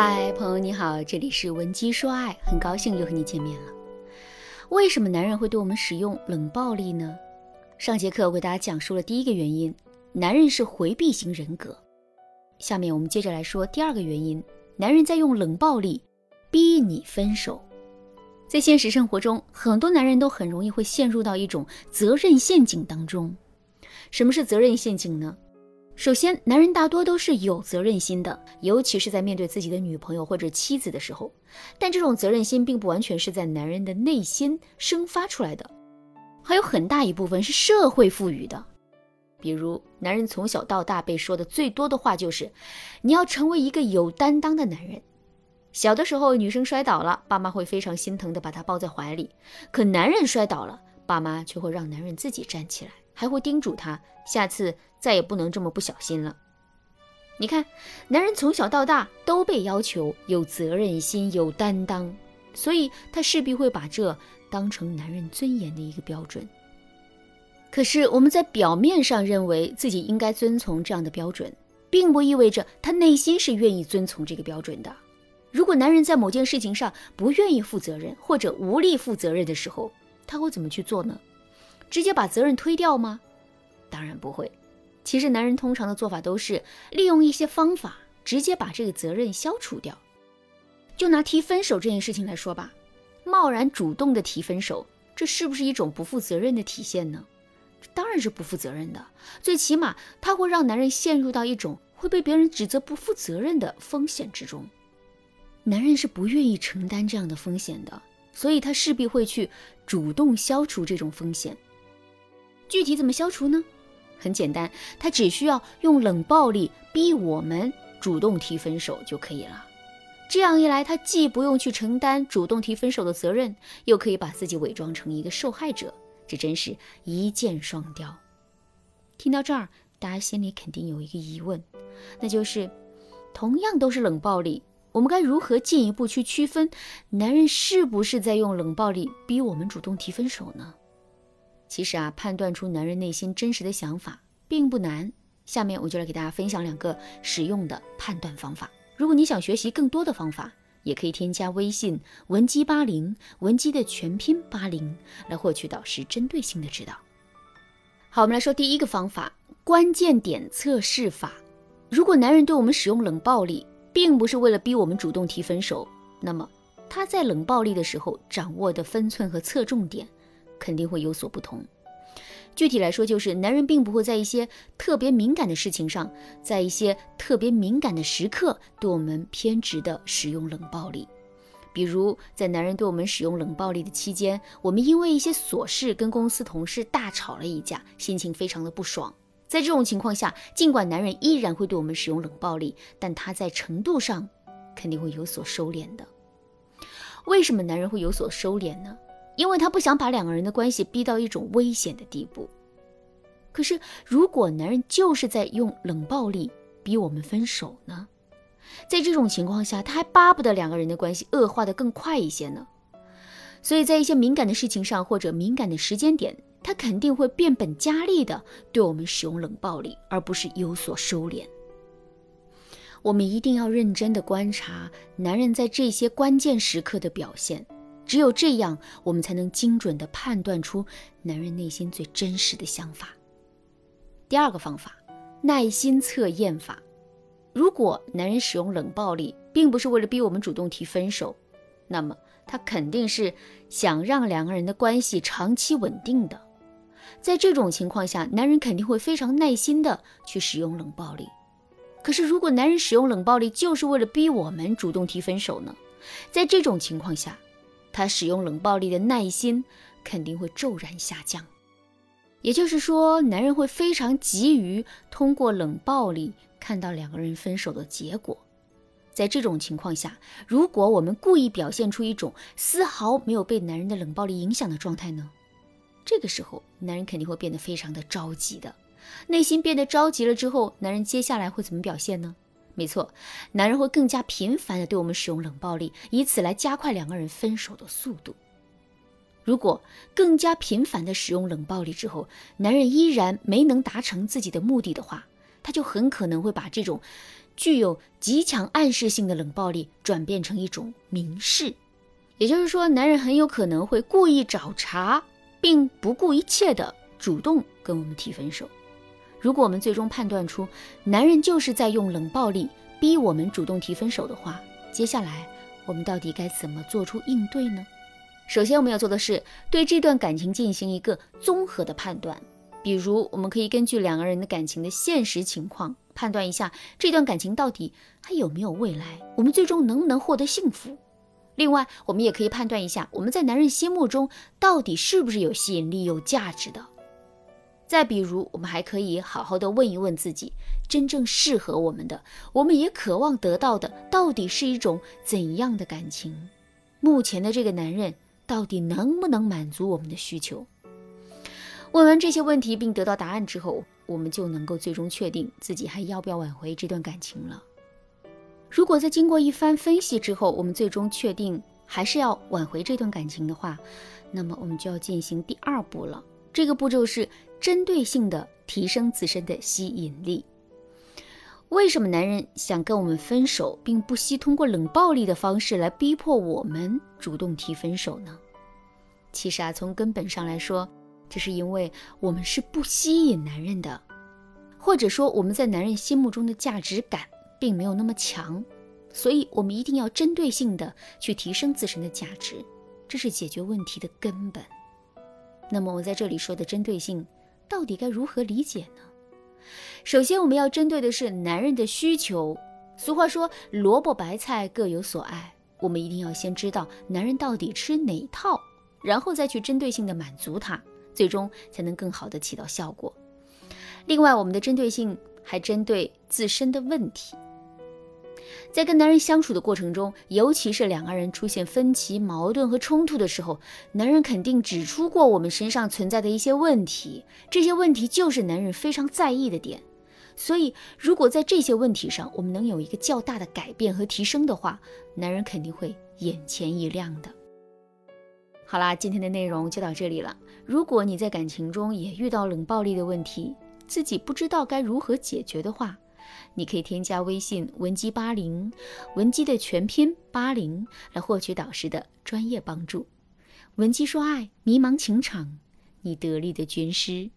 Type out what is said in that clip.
嗨，朋友你好，这里是文姬说爱，很高兴又和你见面了。为什么男人会对我们使用冷暴力呢？上节课我给大家讲述了第一个原因，男人是回避型人格。下面我们接着来说第二个原因，男人在用冷暴力逼你分手。在现实生活中，很多男人都很容易会陷入到一种责任陷阱当中。什么是责任陷阱呢？首先，男人大多都是有责任心的，尤其是在面对自己的女朋友或者妻子的时候。但这种责任心并不完全是在男人的内心生发出来的，还有很大一部分是社会赋予的。比如，男人从小到大被说的最多的话就是：“你要成为一个有担当的男人。”小的时候，女生摔倒了，爸妈会非常心疼的把她抱在怀里；可男人摔倒了，爸妈却会让男人自己站起来。还会叮嘱他下次再也不能这么不小心了。你看，男人从小到大都被要求有责任心、有担当，所以他势必会把这当成男人尊严的一个标准。可是我们在表面上认为自己应该遵从这样的标准，并不意味着他内心是愿意遵从这个标准的。如果男人在某件事情上不愿意负责任或者无力负责任的时候，他会怎么去做呢？直接把责任推掉吗？当然不会。其实男人通常的做法都是利用一些方法，直接把这个责任消除掉。就拿提分手这件事情来说吧，贸然主动的提分手，这是不是一种不负责任的体现呢？当然是不负责任的。最起码，它会让男人陷入到一种会被别人指责不负责任的风险之中。男人是不愿意承担这样的风险的，所以他势必会去主动消除这种风险。具体怎么消除呢？很简单，他只需要用冷暴力逼我们主动提分手就可以了。这样一来，他既不用去承担主动提分手的责任，又可以把自己伪装成一个受害者，这真是一箭双雕。听到这儿，大家心里肯定有一个疑问，那就是同样都是冷暴力，我们该如何进一步去区分男人是不是在用冷暴力逼我们主动提分手呢？其实啊，判断出男人内心真实的想法并不难。下面我就来给大家分享两个实用的判断方法。如果你想学习更多的方法，也可以添加微信文姬八零，文姬的全拼八零，来获取导师针对性的指导。好，我们来说第一个方法：关键点测试法。如果男人对我们使用冷暴力，并不是为了逼我们主动提分手，那么他在冷暴力的时候掌握的分寸和侧重点。肯定会有所不同。具体来说，就是男人并不会在一些特别敏感的事情上，在一些特别敏感的时刻对我们偏执的使用冷暴力。比如，在男人对我们使用冷暴力的期间，我们因为一些琐事跟公司同事大吵了一架，心情非常的不爽。在这种情况下，尽管男人依然会对我们使用冷暴力，但他在程度上肯定会有所收敛的。为什么男人会有所收敛呢？因为他不想把两个人的关系逼到一种危险的地步。可是，如果男人就是在用冷暴力逼我们分手呢？在这种情况下，他还巴不得两个人的关系恶化的更快一些呢。所以在一些敏感的事情上或者敏感的时间点，他肯定会变本加厉的对我们使用冷暴力，而不是有所收敛。我们一定要认真的观察男人在这些关键时刻的表现。只有这样，我们才能精准地判断出男人内心最真实的想法。第二个方法，耐心测验法。如果男人使用冷暴力，并不是为了逼我们主动提分手，那么他肯定是想让两个人的关系长期稳定的。在这种情况下，男人肯定会非常耐心地去使用冷暴力。可是，如果男人使用冷暴力就是为了逼我们主动提分手呢？在这种情况下，他使用冷暴力的耐心肯定会骤然下降，也就是说，男人会非常急于通过冷暴力看到两个人分手的结果。在这种情况下，如果我们故意表现出一种丝毫没有被男人的冷暴力影响的状态呢？这个时候，男人肯定会变得非常的着急的，内心变得着急了之后，男人接下来会怎么表现呢？没错，男人会更加频繁的对我们使用冷暴力，以此来加快两个人分手的速度。如果更加频繁的使用冷暴力之后，男人依然没能达成自己的目的的话，他就很可能会把这种具有极强暗示性的冷暴力转变成一种明示。也就是说，男人很有可能会故意找茬，并不顾一切的主动跟我们提分手。如果我们最终判断出男人就是在用冷暴力逼我们主动提分手的话，接下来我们到底该怎么做出应对呢？首先，我们要做的是对这段感情进行一个综合的判断。比如，我们可以根据两个人的感情的现实情况，判断一下这段感情到底还有没有未来，我们最终能不能获得幸福。另外，我们也可以判断一下我们在男人心目中到底是不是有吸引力、有价值的。再比如，我们还可以好好的问一问自己，真正适合我们的，我们也渴望得到的，到底是一种怎样的感情？目前的这个男人。到底能不能满足我们的需求？问完这些问题并得到答案之后，我们就能够最终确定自己还要不要挽回这段感情了。如果在经过一番分析之后，我们最终确定还是要挽回这段感情的话，那么我们就要进行第二步了。这个步骤是针对性的提升自身的吸引力。为什么男人想跟我们分手，并不惜通过冷暴力的方式来逼迫我们主动提分手呢？其实啊，从根本上来说，这是因为我们是不吸引男人的，或者说我们在男人心目中的价值感并没有那么强，所以我们一定要针对性的去提升自身的价值，这是解决问题的根本。那么我在这里说的针对性，到底该如何理解呢？首先，我们要针对的是男人的需求。俗话说“萝卜白菜各有所爱”，我们一定要先知道男人到底吃哪套，然后再去针对性的满足他，最终才能更好的起到效果。另外，我们的针对性还针对自身的问题。在跟男人相处的过程中，尤其是两个人出现分歧、矛盾和冲突的时候，男人肯定指出过我们身上存在的一些问题，这些问题就是男人非常在意的点。所以，如果在这些问题上我们能有一个较大的改变和提升的话，男人肯定会眼前一亮的。好啦，今天的内容就到这里了。如果你在感情中也遇到冷暴力的问题，自己不知道该如何解决的话，你可以添加微信文姬八零，文姬的全拼八零，来获取导师的专业帮助。文姬说爱，迷茫情场，你得力的军师。